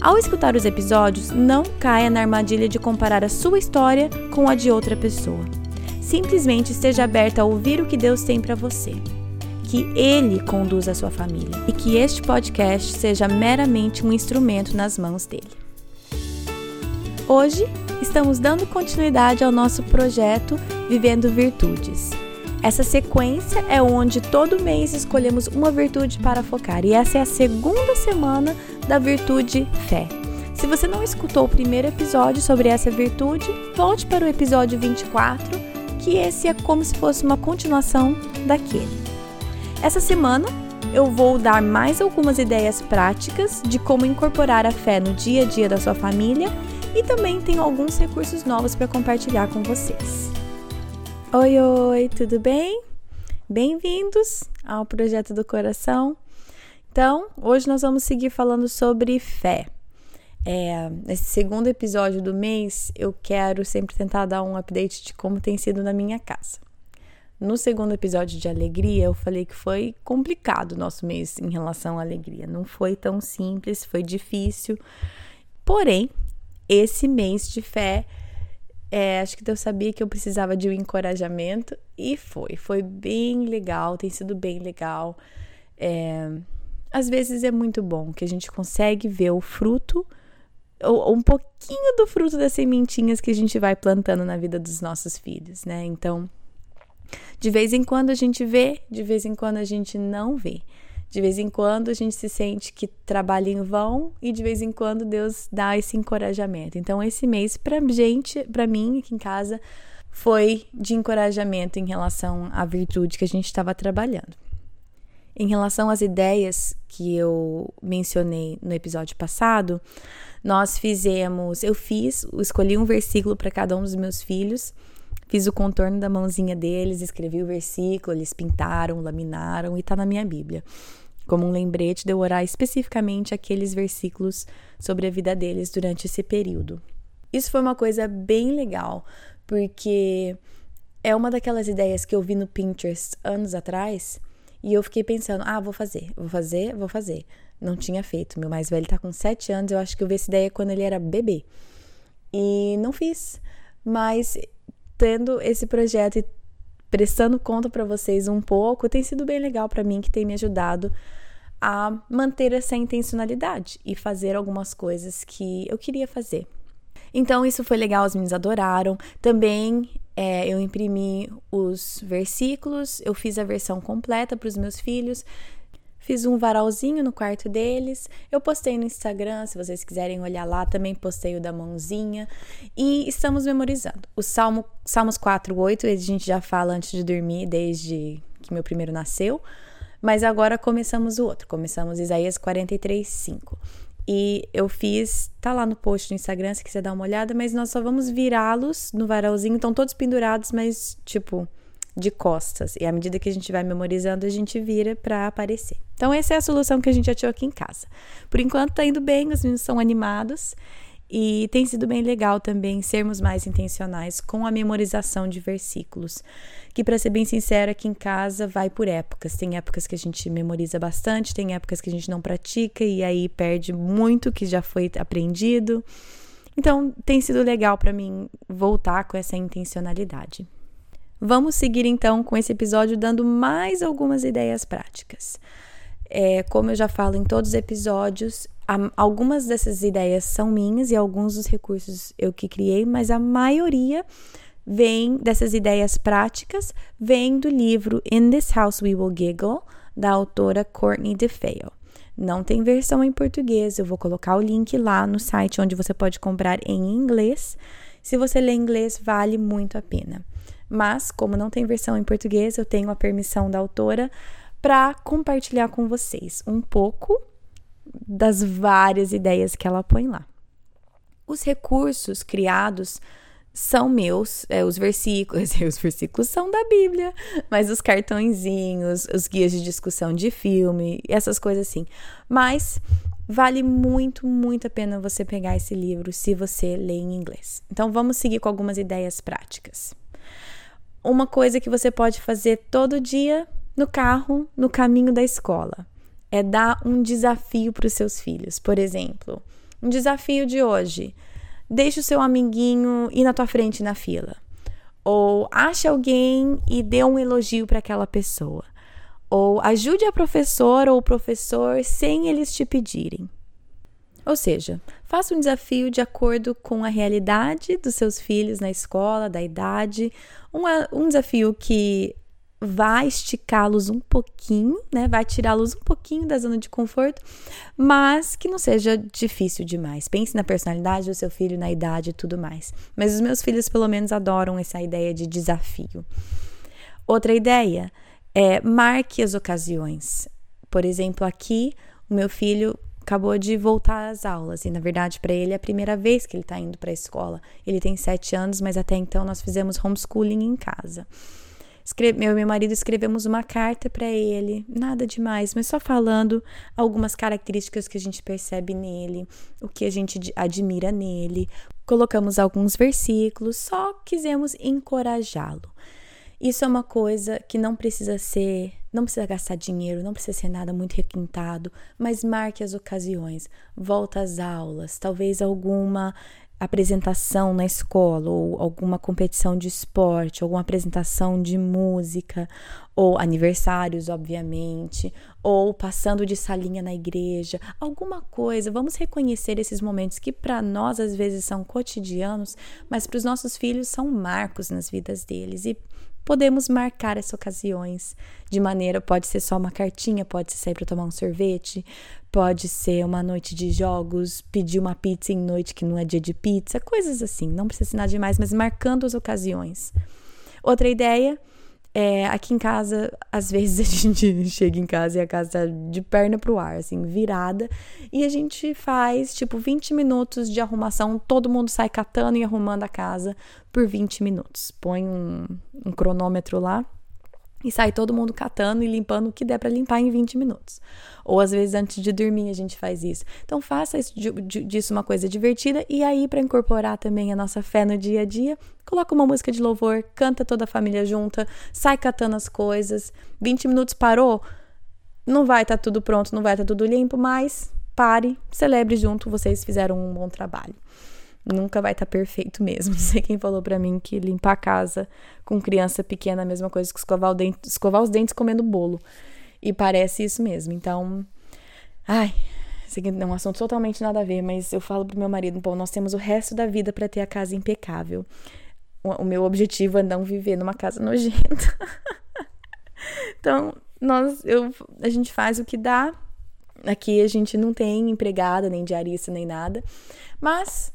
Ao escutar os episódios, não caia na armadilha de comparar a sua história com a de outra pessoa. Simplesmente esteja aberta a ouvir o que Deus tem para você. Que Ele conduza a sua família e que este podcast seja meramente um instrumento nas mãos dele. Hoje, estamos dando continuidade ao nosso projeto Vivendo Virtudes. Essa sequência é onde todo mês escolhemos uma virtude para focar, e essa é a segunda semana da virtude fé. Se você não escutou o primeiro episódio sobre essa virtude, volte para o episódio 24, que esse é como se fosse uma continuação daquele. Essa semana eu vou dar mais algumas ideias práticas de como incorporar a fé no dia a dia da sua família e também tenho alguns recursos novos para compartilhar com vocês. Oi, oi, tudo bem? Bem-vindos ao Projeto do Coração. Então, hoje nós vamos seguir falando sobre fé. É, nesse segundo episódio do mês, eu quero sempre tentar dar um update de como tem sido na minha casa. No segundo episódio de alegria, eu falei que foi complicado o nosso mês em relação à alegria. Não foi tão simples, foi difícil. Porém, esse mês de fé é, acho que Deus sabia que eu precisava de um encorajamento e foi. Foi bem legal, tem sido bem legal. É, às vezes é muito bom que a gente consegue ver o fruto, ou, um pouquinho do fruto das sementinhas que a gente vai plantando na vida dos nossos filhos, né? Então, de vez em quando a gente vê, de vez em quando a gente não vê. De vez em quando a gente se sente que trabalha em vão e de vez em quando Deus dá esse encorajamento. Então esse mês pra gente, para mim aqui em casa, foi de encorajamento em relação à virtude que a gente estava trabalhando. Em relação às ideias que eu mencionei no episódio passado, nós fizemos, eu fiz, escolhi um versículo para cada um dos meus filhos, fiz o contorno da mãozinha deles, escrevi o versículo, eles pintaram, laminaram e está na minha Bíblia como um lembrete de eu orar especificamente aqueles versículos sobre a vida deles durante esse período. Isso foi uma coisa bem legal, porque é uma daquelas ideias que eu vi no Pinterest anos atrás e eu fiquei pensando: ah, vou fazer, vou fazer, vou fazer. Não tinha feito. Meu mais velho tá com 7 anos, eu acho que eu vi essa ideia quando ele era bebê. E não fiz. Mas tendo esse projeto e prestando conta para vocês um pouco, tem sido bem legal para mim, que tem me ajudado a manter essa intencionalidade e fazer algumas coisas que eu queria fazer. Então, isso foi legal, os meninos adoraram. Também é, eu imprimi os versículos, eu fiz a versão completa para os meus filhos. Fiz um varalzinho no quarto deles. Eu postei no Instagram, se vocês quiserem olhar lá, também postei o da mãozinha. E estamos memorizando. O Salmo, Salmos 4, 8, a gente já fala antes de dormir, desde que meu primeiro nasceu. Mas agora começamos o outro. Começamos Isaías 43, 5. E eu fiz, tá lá no post no Instagram se quiser dar uma olhada, mas nós só vamos virá-los no varalzinho, estão todos pendurados, mas tipo, de costas. E à medida que a gente vai memorizando, a gente vira para aparecer. Então, essa é a solução que a gente achou aqui em casa. Por enquanto, tá indo bem, os meninos são animados. E tem sido bem legal também sermos mais intencionais com a memorização de versículos. Que, para ser bem sincera, aqui em casa vai por épocas. Tem épocas que a gente memoriza bastante, tem épocas que a gente não pratica e aí perde muito que já foi aprendido. Então, tem sido legal para mim voltar com essa intencionalidade. Vamos seguir então com esse episódio dando mais algumas ideias práticas. É, como eu já falo em todos os episódios, algumas dessas ideias são minhas e alguns dos recursos eu que criei, mas a maioria vem dessas ideias práticas, vem do livro In This House We Will Giggle, da autora Courtney DeFeo. Não tem versão em português, eu vou colocar o link lá no site onde você pode comprar em inglês. Se você lê inglês, vale muito a pena. Mas, como não tem versão em português, eu tenho a permissão da autora para compartilhar com vocês um pouco das várias ideias que ela põe lá. Os recursos criados são meus, é, os versículos, os versículos são da Bíblia, mas os cartõezinhos, os guias de discussão de filme, essas coisas assim. Mas vale muito, muito a pena você pegar esse livro se você lê em inglês. Então vamos seguir com algumas ideias práticas. Uma coisa que você pode fazer todo dia no carro, no caminho da escola, é dar um desafio para os seus filhos. Por exemplo, um desafio de hoje deixe o seu amiguinho ir na tua frente na fila. Ou ache alguém e dê um elogio para aquela pessoa. Ou ajude a professora ou o professor sem eles te pedirem. Ou seja, faça um desafio de acordo com a realidade dos seus filhos na escola, da idade. Um, um desafio que vai esticá-los um pouquinho, né? Vai tirá-los um pouquinho da zona de conforto, mas que não seja difícil demais. Pense na personalidade do seu filho, na idade e tudo mais. Mas os meus filhos, pelo menos, adoram essa ideia de desafio. Outra ideia é marque as ocasiões. Por exemplo, aqui, o meu filho acabou de voltar às aulas e, na verdade, para ele é a primeira vez que ele está indo para a escola. Ele tem sete anos, mas até então nós fizemos homeschooling em casa. Escreve, meu e meu marido escrevemos uma carta para ele, nada demais, mas só falando algumas características que a gente percebe nele, o que a gente admira nele. Colocamos alguns versículos, só quisemos encorajá-lo. Isso é uma coisa que não precisa ser, não precisa gastar dinheiro, não precisa ser nada muito requintado, mas marque as ocasiões, volta às aulas, talvez alguma apresentação na escola, ou alguma competição de esporte, alguma apresentação de música, ou aniversários, obviamente, ou passando de salinha na igreja, alguma coisa. Vamos reconhecer esses momentos que para nós às vezes são cotidianos, mas para os nossos filhos são marcos nas vidas deles. E podemos marcar essas ocasiões de maneira, pode ser só uma cartinha, pode ser sair para tomar um sorvete, pode ser uma noite de jogos, pedir uma pizza em noite que não é dia de pizza, coisas assim, não precisa ser nada demais, mas marcando as ocasiões. Outra ideia é, aqui em casa, às vezes a gente chega em casa e a casa tá de perna pro ar, assim, virada, e a gente faz tipo 20 minutos de arrumação, todo mundo sai catando e arrumando a casa por 20 minutos. Põe um, um cronômetro lá e sai todo mundo catando e limpando o que der para limpar em 20 minutos. Ou às vezes antes de dormir a gente faz isso. Então faça isso, disso uma coisa divertida e aí para incorporar também a nossa fé no dia a dia, coloca uma música de louvor, canta toda a família junta, sai catando as coisas. 20 minutos parou, não vai estar tá tudo pronto, não vai estar tá tudo limpo, mas pare, celebre junto, vocês fizeram um bom trabalho nunca vai estar tá perfeito mesmo. Não sei quem falou para mim que limpar a casa com criança pequena é a mesma coisa que escovar, dente, escovar os dentes comendo bolo. E parece isso mesmo. Então, ai, aqui é um assunto totalmente nada a ver, mas eu falo pro meu marido, pô, nós temos o resto da vida para ter a casa impecável. O, o meu objetivo é não viver numa casa nojenta. então, nós, eu, a gente faz o que dá. Aqui a gente não tem empregada, nem diarista, nem nada. Mas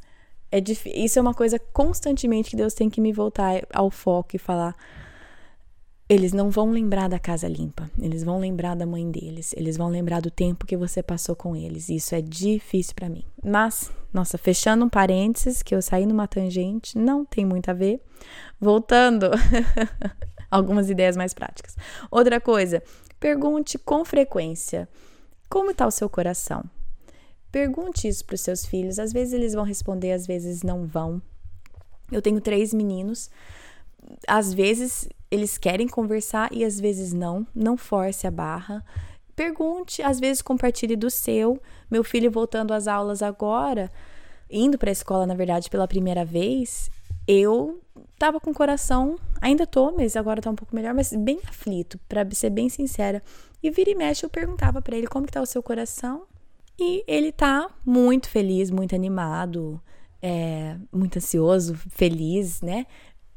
é isso é uma coisa constantemente que Deus tem que me voltar ao foco e falar. Eles não vão lembrar da casa limpa, eles vão lembrar da mãe deles, eles vão lembrar do tempo que você passou com eles. Isso é difícil para mim. Mas, nossa, fechando um parênteses, que eu saí numa tangente, não tem muito a ver. Voltando, algumas ideias mais práticas. Outra coisa, pergunte com frequência: como está o seu coração? Pergunte isso para os seus filhos. Às vezes eles vão responder, às vezes não vão. Eu tenho três meninos. Às vezes eles querem conversar e às vezes não. Não force a barra. Pergunte, às vezes compartilhe do seu. Meu filho voltando às aulas agora, indo para a escola, na verdade, pela primeira vez, eu tava com o coração, ainda tô, mas agora tá um pouco melhor, mas bem aflito, para ser bem sincera. E vira e mexe eu perguntava para ele como que tá o seu coração. E ele tá muito feliz, muito animado, é, muito ansioso, feliz, né?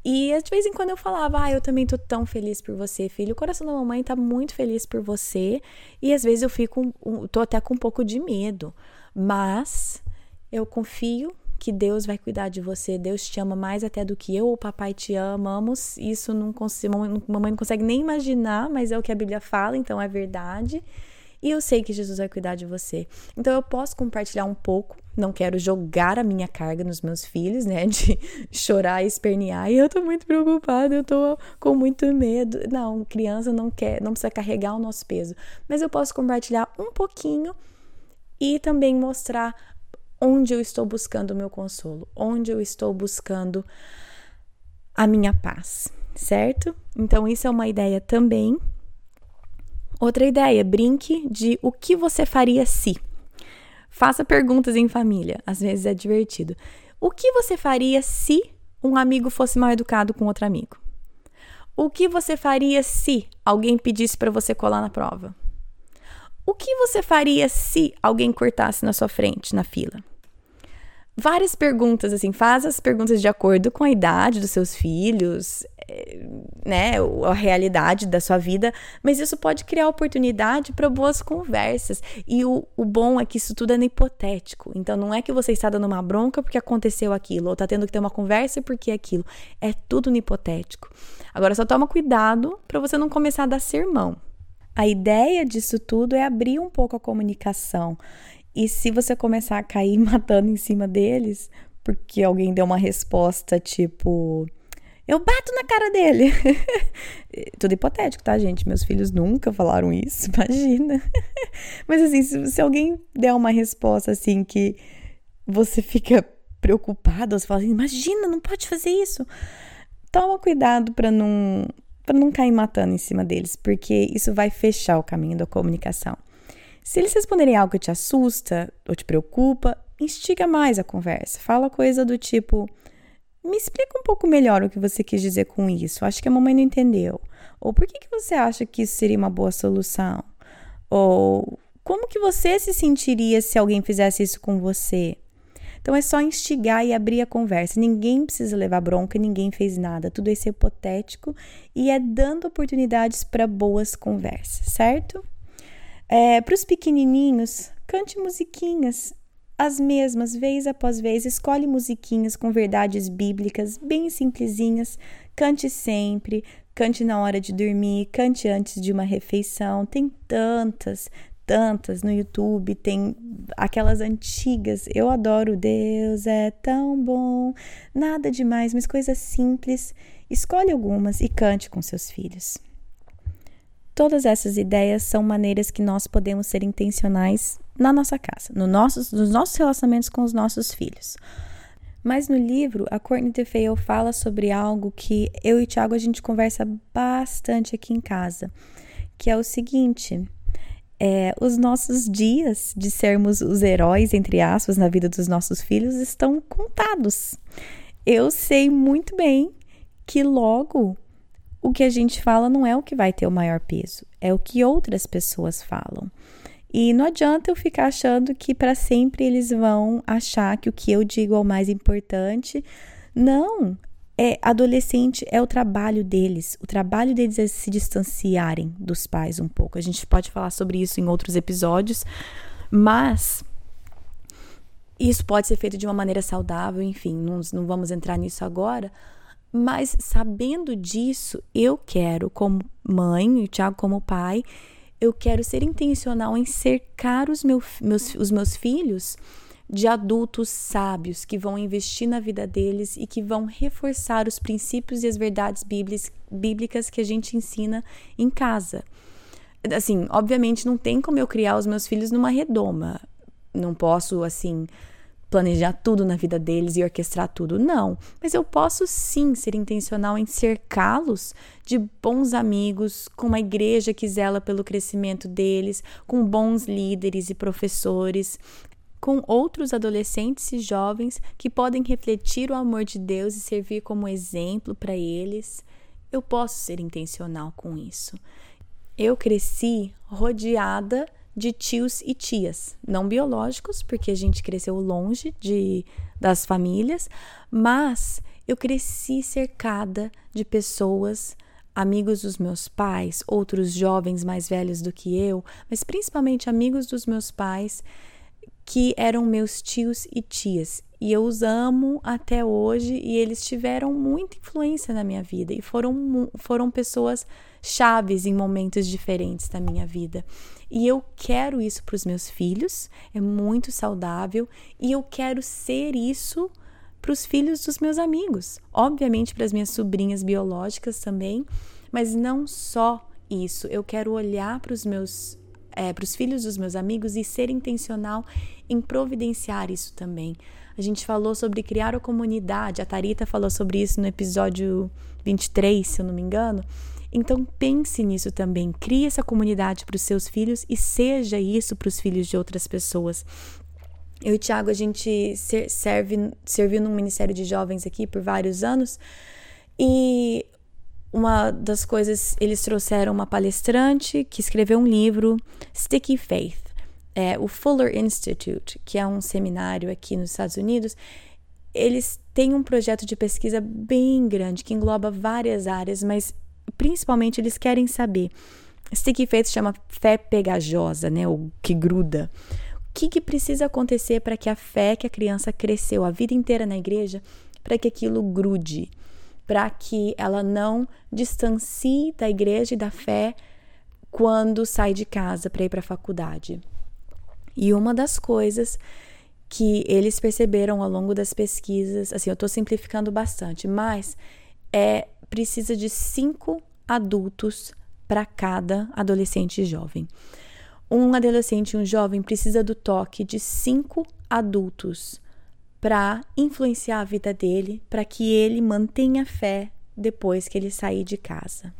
E de vez em quando eu falava, ah, eu também tô tão feliz por você, filho. O coração da mamãe tá muito feliz por você. E às vezes eu fico, tô até com um pouco de medo. Mas eu confio que Deus vai cuidar de você. Deus te ama mais até do que eu o papai te amamos. Isso não consigo, mamãe não consegue nem imaginar, mas é o que a Bíblia fala, então é verdade. E eu sei que Jesus vai cuidar de você. Então eu posso compartilhar um pouco não quero jogar a minha carga nos meus filhos, né? De chorar e espernear. E eu tô muito preocupada, eu tô com muito medo. Não, criança não quer, não precisa carregar o nosso peso. Mas eu posso compartilhar um pouquinho e também mostrar onde eu estou buscando o meu consolo, onde eu estou buscando a minha paz, certo? Então, isso é uma ideia também. Outra ideia, brinque de o que você faria se. Faça perguntas em família, às vezes é divertido. O que você faria se um amigo fosse mal educado com outro amigo? O que você faria se alguém pedisse para você colar na prova? O que você faria se alguém cortasse na sua frente, na fila? Várias perguntas, assim, faz as perguntas de acordo com a idade dos seus filhos, né, a realidade da sua vida, mas isso pode criar oportunidade para boas conversas. E o, o bom é que isso tudo é hipotético. Então não é que você está dando uma bronca porque aconteceu aquilo, ou está tendo que ter uma conversa porque é aquilo. É tudo hipotético. Agora só toma cuidado para você não começar a dar sermão. A ideia disso tudo é abrir um pouco a comunicação. E se você começar a cair matando em cima deles, porque alguém deu uma resposta tipo, eu bato na cara dele. Tudo hipotético, tá, gente? Meus filhos nunca falaram isso, imagina. Mas assim, se, se, alguém der uma resposta assim que você fica preocupado, você fala assim, imagina, não pode fazer isso. Toma cuidado para não para não cair matando em cima deles, porque isso vai fechar o caminho da comunicação. Se eles responderem algo que te assusta ou te preocupa, instiga mais a conversa. Fala coisa do tipo: Me explica um pouco melhor o que você quis dizer com isso. Acho que a mamãe não entendeu. Ou por que, que você acha que isso seria uma boa solução? Ou como que você se sentiria se alguém fizesse isso com você? Então é só instigar e abrir a conversa. Ninguém precisa levar bronca, ninguém fez nada. Tudo isso é hipotético e é dando oportunidades para boas conversas, certo? É, para os pequenininhos, cante musiquinhas, as mesmas, vez após vez, escolhe musiquinhas com verdades bíblicas bem simplesinhas, cante sempre, cante na hora de dormir, cante antes de uma refeição. Tem tantas, tantas no YouTube, tem aquelas antigas. Eu adoro Deus é tão bom. Nada demais, mas coisas simples. Escolhe algumas e cante com seus filhos. Todas essas ideias são maneiras que nós podemos ser intencionais na nossa casa, no nossos, nos nossos relacionamentos com os nossos filhos. Mas no livro, a Courtney DeFeo fala sobre algo que eu e o Thiago a gente conversa bastante aqui em casa, que é o seguinte: é, os nossos dias de sermos os heróis, entre aspas, na vida dos nossos filhos estão contados. Eu sei muito bem que logo o que a gente fala não é o que vai ter o maior peso, é o que outras pessoas falam. E não adianta eu ficar achando que para sempre eles vão achar que o que eu digo é o mais importante. Não, é adolescente é o trabalho deles. O trabalho deles é se distanciarem dos pais um pouco. A gente pode falar sobre isso em outros episódios, mas isso pode ser feito de uma maneira saudável, enfim, não, não vamos entrar nisso agora. Mas sabendo disso, eu quero, como mãe, e o Tiago como pai, eu quero ser intencional em cercar os, meu, meus, os meus filhos de adultos sábios que vão investir na vida deles e que vão reforçar os princípios e as verdades bíblicas que a gente ensina em casa. Assim, obviamente não tem como eu criar os meus filhos numa redoma. Não posso, assim, planejar tudo na vida deles e orquestrar tudo. Não, mas eu posso sim ser intencional em cercá-los de bons amigos, com uma igreja que zela pelo crescimento deles, com bons líderes e professores, com outros adolescentes e jovens que podem refletir o amor de Deus e servir como exemplo para eles. Eu posso ser intencional com isso. Eu cresci rodeada de tios e tias, não biológicos, porque a gente cresceu longe de das famílias, mas eu cresci cercada de pessoas amigos dos meus pais, outros jovens mais velhos do que eu, mas principalmente amigos dos meus pais que eram meus tios e tias. E eu os amo até hoje e eles tiveram muita influência na minha vida e foram, foram pessoas chaves em momentos diferentes da minha vida. E eu quero isso para os meus filhos, é muito saudável, e eu quero ser isso para os filhos dos meus amigos, obviamente para as minhas sobrinhas biológicas também, mas não só isso. Eu quero olhar para os meus é, para os filhos dos meus amigos e ser intencional em providenciar isso também. A gente falou sobre criar a comunidade, a Tarita falou sobre isso no episódio 23, se eu não me engano. Então pense nisso também, crie essa comunidade para os seus filhos e seja isso para os filhos de outras pessoas. Eu e o Thiago, a gente serve, serviu num ministério de jovens aqui por vários anos e uma das coisas, eles trouxeram uma palestrante que escreveu um livro, Sticky Faith, é, o Fuller Institute, que é um seminário aqui nos Estados Unidos. Eles têm um projeto de pesquisa bem grande que engloba várias áreas, mas principalmente eles querem saber. Sticky Faith chama fé pegajosa, né, ou que gruda. O que, que precisa acontecer para que a fé que a criança cresceu a vida inteira na igreja, para que aquilo grude? para que ela não distancie da igreja e da fé quando sai de casa para ir para a faculdade. E uma das coisas que eles perceberam ao longo das pesquisas, assim, eu estou simplificando bastante, mas é precisa de cinco adultos para cada adolescente jovem. Um adolescente e um jovem precisa do toque de cinco adultos para influenciar a vida dele, para que ele mantenha fé depois que ele sair de casa.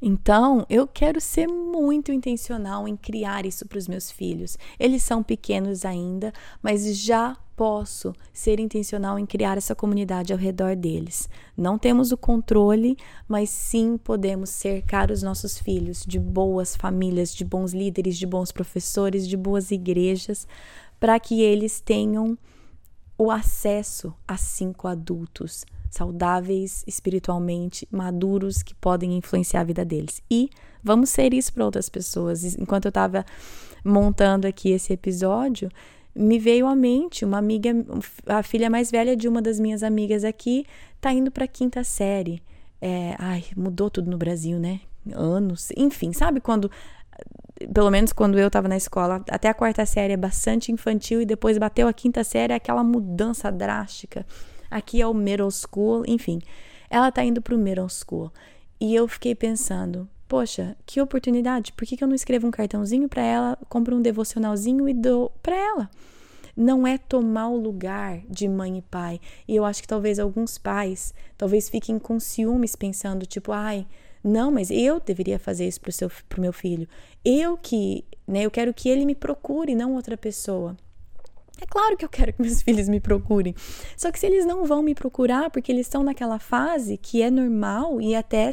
Então, eu quero ser muito intencional em criar isso para os meus filhos. Eles são pequenos ainda, mas já posso ser intencional em criar essa comunidade ao redor deles. Não temos o controle, mas sim podemos cercar os nossos filhos de boas famílias, de bons líderes, de bons professores, de boas igrejas, para que eles tenham o acesso a cinco adultos saudáveis espiritualmente, maduros que podem influenciar a vida deles. E vamos ser isso para outras pessoas. Enquanto eu estava montando aqui esse episódio, me veio à mente uma amiga, a filha mais velha de uma das minhas amigas aqui, tá indo para quinta série. É, ai, mudou tudo no Brasil, né? Anos, enfim, sabe quando pelo menos quando eu estava na escola, até a quarta série é bastante infantil e depois bateu a quinta série, é aquela mudança drástica. Aqui é o middle school, enfim. Ela tá indo pro middle school. E eu fiquei pensando, poxa, que oportunidade, por que, que eu não escrevo um cartãozinho para ela, compro um devocionalzinho e dou para ela? Não é tomar o lugar de mãe e pai. E eu acho que talvez alguns pais, talvez fiquem com ciúmes pensando, tipo, ai, não, mas eu deveria fazer isso para o meu filho. Eu que, né, eu quero que ele me procure, não outra pessoa. É claro que eu quero que meus filhos me procurem. Só que se eles não vão me procurar porque eles estão naquela fase que é normal e até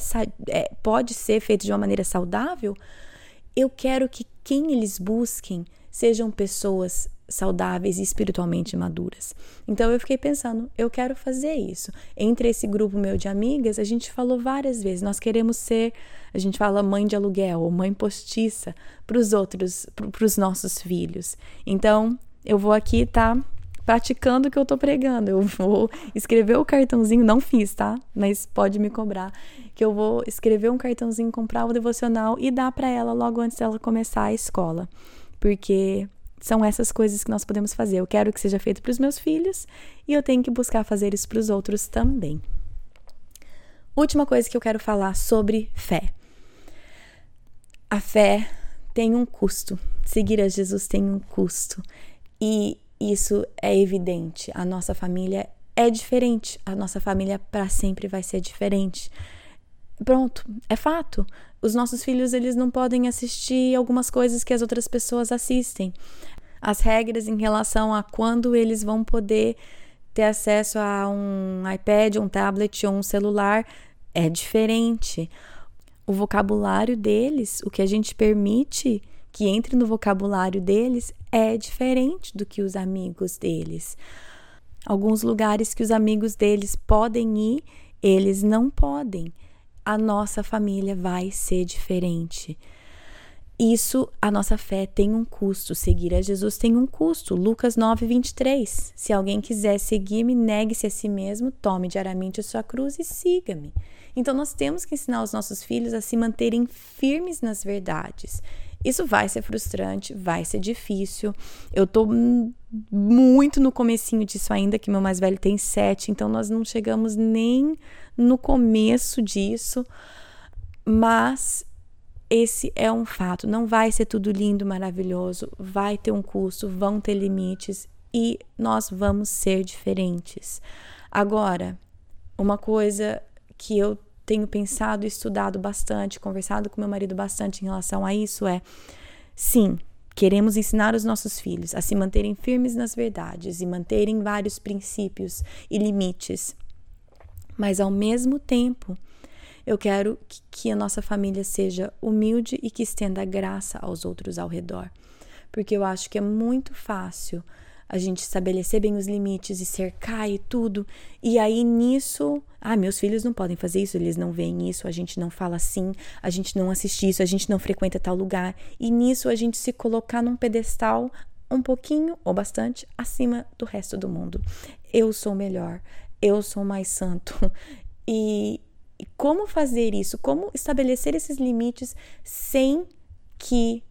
é, pode ser feito de uma maneira saudável, eu quero que quem eles busquem sejam pessoas saudáveis e espiritualmente maduras. Então eu fiquei pensando, eu quero fazer isso. Entre esse grupo meu de amigas, a gente falou várias vezes, nós queremos ser, a gente fala mãe de aluguel ou mãe postiça para os outros, para os nossos filhos. Então eu vou aqui tá praticando o que eu tô pregando. Eu vou escrever o cartãozinho, não fiz, tá? Mas pode me cobrar que eu vou escrever um cartãozinho, comprar o devocional e dar para ela logo antes dela começar a escola. Porque são essas coisas que nós podemos fazer. Eu quero que seja feito para os meus filhos e eu tenho que buscar fazer isso para os outros também. Última coisa que eu quero falar sobre fé. A fé tem um custo. Seguir a Jesus tem um custo. E isso é evidente. A nossa família é diferente. A nossa família para sempre vai ser diferente. Pronto, é fato. Os nossos filhos eles não podem assistir algumas coisas que as outras pessoas assistem as regras em relação a quando eles vão poder ter acesso a um iPad, um tablet ou um celular é diferente. O vocabulário deles, o que a gente permite que entre no vocabulário deles, é diferente do que os amigos deles. Alguns lugares que os amigos deles podem ir, eles não podem. A nossa família vai ser diferente. Isso, a nossa fé tem um custo. Seguir a Jesus tem um custo. Lucas 9, 23. Se alguém quiser seguir-me, negue-se a si mesmo, tome diariamente a sua cruz e siga-me. Então, nós temos que ensinar os nossos filhos a se manterem firmes nas verdades. Isso vai ser frustrante, vai ser difícil. Eu tô muito no comecinho disso ainda, que meu mais velho tem sete, então nós não chegamos nem no começo disso. Mas esse é um fato. Não vai ser tudo lindo, maravilhoso. Vai ter um custo, vão ter limites e nós vamos ser diferentes. Agora, uma coisa que eu tenho pensado e estudado bastante, conversado com meu marido bastante em relação a isso é: sim, queremos ensinar os nossos filhos a se manterem firmes nas verdades e manterem vários princípios e limites. Mas ao mesmo tempo, eu quero que a nossa família seja humilde e que estenda graça aos outros ao redor. Porque eu acho que é muito fácil a gente estabelecer bem os limites e cercar e tudo. E aí nisso, ah, meus filhos não podem fazer isso, eles não veem isso, a gente não fala assim, a gente não assiste isso, a gente não frequenta tal lugar. E nisso a gente se colocar num pedestal um pouquinho ou bastante acima do resto do mundo. Eu sou melhor, eu sou mais santo. E, como fazer isso? Como estabelecer esses limites sem que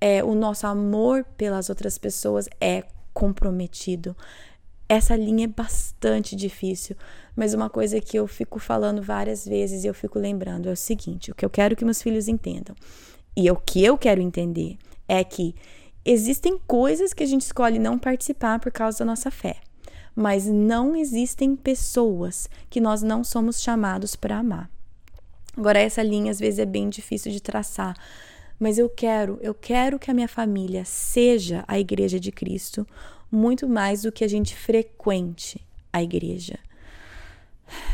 é, o nosso amor pelas outras pessoas é comprometido. Essa linha é bastante difícil, mas uma coisa que eu fico falando várias vezes e eu fico lembrando é o seguinte: o que eu quero que meus filhos entendam e o que eu quero entender é que existem coisas que a gente escolhe não participar por causa da nossa fé, mas não existem pessoas que nós não somos chamados para amar. Agora, essa linha às vezes é bem difícil de traçar, mas eu quero, eu quero que a minha família seja a igreja de Cristo muito mais do que a gente frequente a igreja.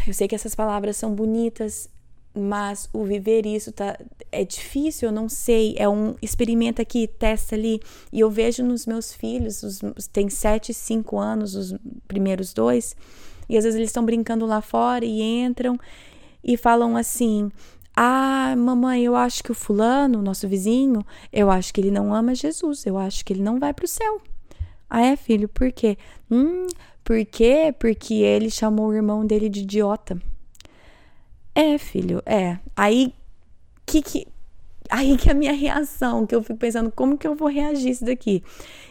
Eu sei que essas palavras são bonitas, mas o viver isso tá é difícil, eu não sei, é um experimenta aqui, testa ali, e eu vejo nos meus filhos, os, tem sete, cinco anos, os primeiros dois, e às vezes eles estão brincando lá fora e entram e falam assim: ah, mamãe, eu acho que o fulano, nosso vizinho, eu acho que ele não ama Jesus, eu acho que ele não vai para o céu. Ah, é, filho, por quê? Hum, por quê? Porque ele chamou o irmão dele de idiota. É, filho, é. Aí, que que. Aí que é a minha reação, que eu fico pensando, como que eu vou reagir isso daqui?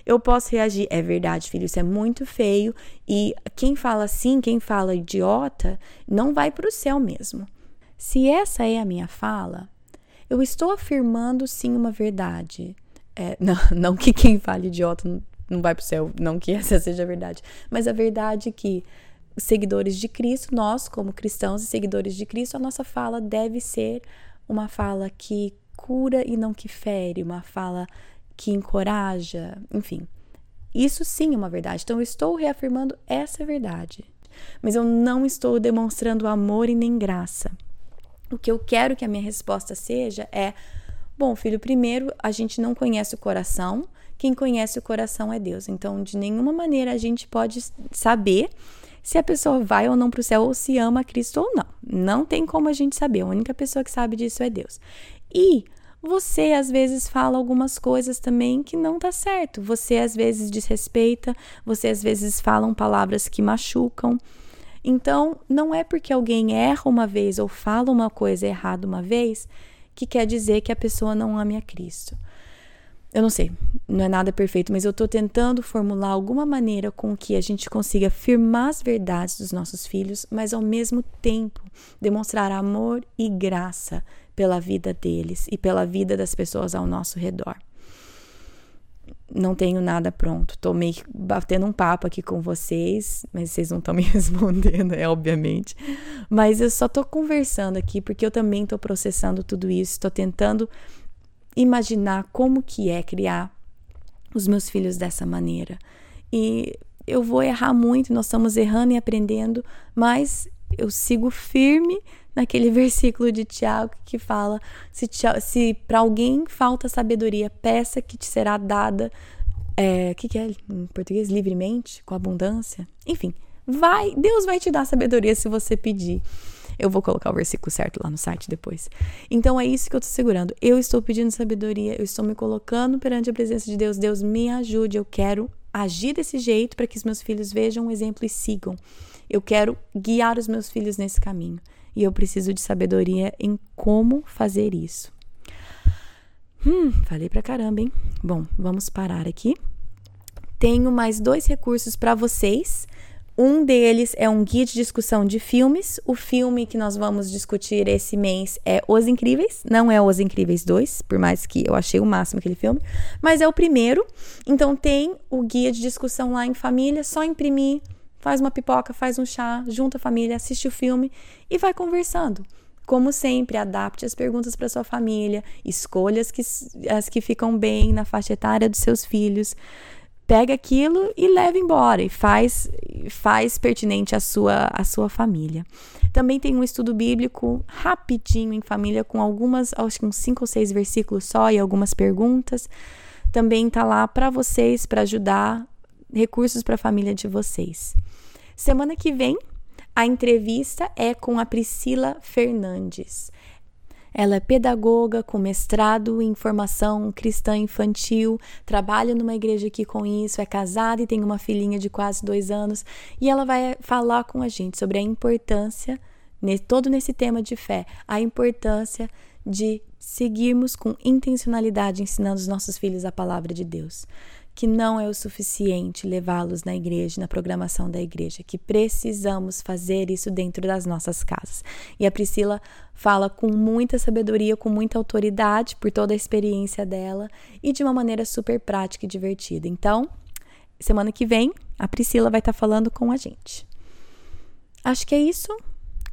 Eu posso reagir, é verdade, filho, isso é muito feio. E quem fala assim, quem fala idiota, não vai para o céu mesmo. Se essa é a minha fala, eu estou afirmando sim uma verdade. É, não, não que quem fale idiota não vai para o céu, não que essa seja a verdade, mas a verdade é que seguidores de Cristo, nós como cristãos e seguidores de Cristo, a nossa fala deve ser uma fala que cura e não que fere, uma fala que encoraja, enfim. Isso sim é uma verdade. Então eu estou reafirmando essa verdade. Mas eu não estou demonstrando amor e nem graça. O que eu quero que a minha resposta seja é: bom, filho, primeiro a gente não conhece o coração, quem conhece o coração é Deus. Então, de nenhuma maneira a gente pode saber se a pessoa vai ou não para o céu ou se ama Cristo ou não. Não tem como a gente saber. A única pessoa que sabe disso é Deus. E você às vezes fala algumas coisas também que não tá certo. Você às vezes desrespeita, você às vezes falam palavras que machucam. Então, não é porque alguém erra uma vez ou fala uma coisa errada uma vez que quer dizer que a pessoa não ame a Cristo. Eu não sei, não é nada perfeito, mas eu estou tentando formular alguma maneira com que a gente consiga firmar as verdades dos nossos filhos, mas ao mesmo tempo demonstrar amor e graça pela vida deles e pela vida das pessoas ao nosso redor não tenho nada pronto. Tô meio batendo um papo aqui com vocês, mas vocês não estão me respondendo, é obviamente. Mas eu só tô conversando aqui porque eu também tô processando tudo isso, tô tentando imaginar como que é criar os meus filhos dessa maneira. E eu vou errar muito, nós estamos errando e aprendendo, mas eu sigo firme naquele versículo de Tiago que fala: se, se para alguém falta sabedoria, peça que te será dada. O é, que, que é em português? Livremente, com abundância. Enfim, vai, Deus vai te dar sabedoria se você pedir. Eu vou colocar o versículo certo lá no site depois. Então é isso que eu estou segurando. Eu estou pedindo sabedoria, eu estou me colocando perante a presença de Deus. Deus me ajude. Eu quero agir desse jeito para que os meus filhos vejam um exemplo e sigam. Eu quero guiar os meus filhos nesse caminho e eu preciso de sabedoria em como fazer isso. Hum, falei pra caramba, hein? Bom, vamos parar aqui. Tenho mais dois recursos para vocês. Um deles é um guia de discussão de filmes. O filme que nós vamos discutir esse mês é Os Incríveis. Não é Os Incríveis 2, por mais que eu achei o máximo aquele filme, mas é o primeiro. Então tem o guia de discussão lá em família, só imprimir, faz uma pipoca, faz um chá, junta a família, assiste o filme e vai conversando. Como sempre, adapte as perguntas para sua família, escolha as que, as que ficam bem na faixa etária dos seus filhos pega aquilo e leva embora e faz faz pertinente à sua à sua família. Também tem um estudo bíblico rapidinho em família com algumas, acho que uns cinco ou seis versículos só e algumas perguntas. Também tá lá para vocês para ajudar recursos para a família de vocês. Semana que vem a entrevista é com a Priscila Fernandes. Ela é pedagoga com mestrado em formação cristã infantil, trabalha numa igreja aqui com isso, é casada e tem uma filhinha de quase dois anos. E ela vai falar com a gente sobre a importância, todo nesse tema de fé, a importância de seguirmos com intencionalidade ensinando os nossos filhos a palavra de Deus que não é o suficiente levá-los na igreja, na programação da igreja, que precisamos fazer isso dentro das nossas casas. E a Priscila fala com muita sabedoria, com muita autoridade, por toda a experiência dela e de uma maneira super prática e divertida. Então, semana que vem, a Priscila vai estar falando com a gente. Acho que é isso.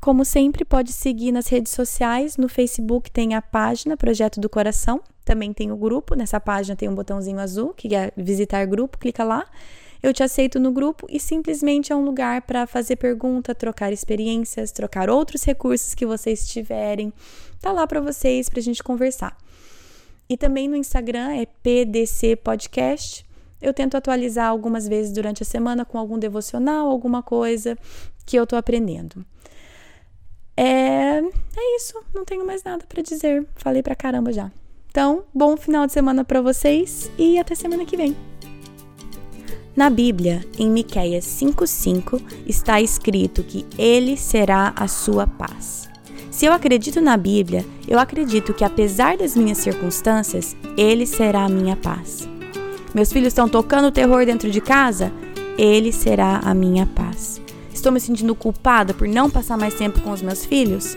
Como sempre, pode seguir nas redes sociais. No Facebook tem a página Projeto do Coração. Também tem o grupo. Nessa página tem um botãozinho azul que é visitar grupo. Clica lá. Eu te aceito no grupo e simplesmente é um lugar para fazer pergunta, trocar experiências, trocar outros recursos que vocês tiverem. Tá lá para vocês, para a gente conversar. E também no Instagram é PDC Podcast. Eu tento atualizar algumas vezes durante a semana com algum devocional, alguma coisa que eu tô aprendendo. Isso, não tenho mais nada para dizer. Falei pra caramba já. Então, bom final de semana para vocês e até semana que vem. Na Bíblia, em Miqueias 5:5, está escrito que ele será a sua paz. Se eu acredito na Bíblia, eu acredito que apesar das minhas circunstâncias, ele será a minha paz. Meus filhos estão tocando terror dentro de casa? Ele será a minha paz. Estou me sentindo culpada por não passar mais tempo com os meus filhos?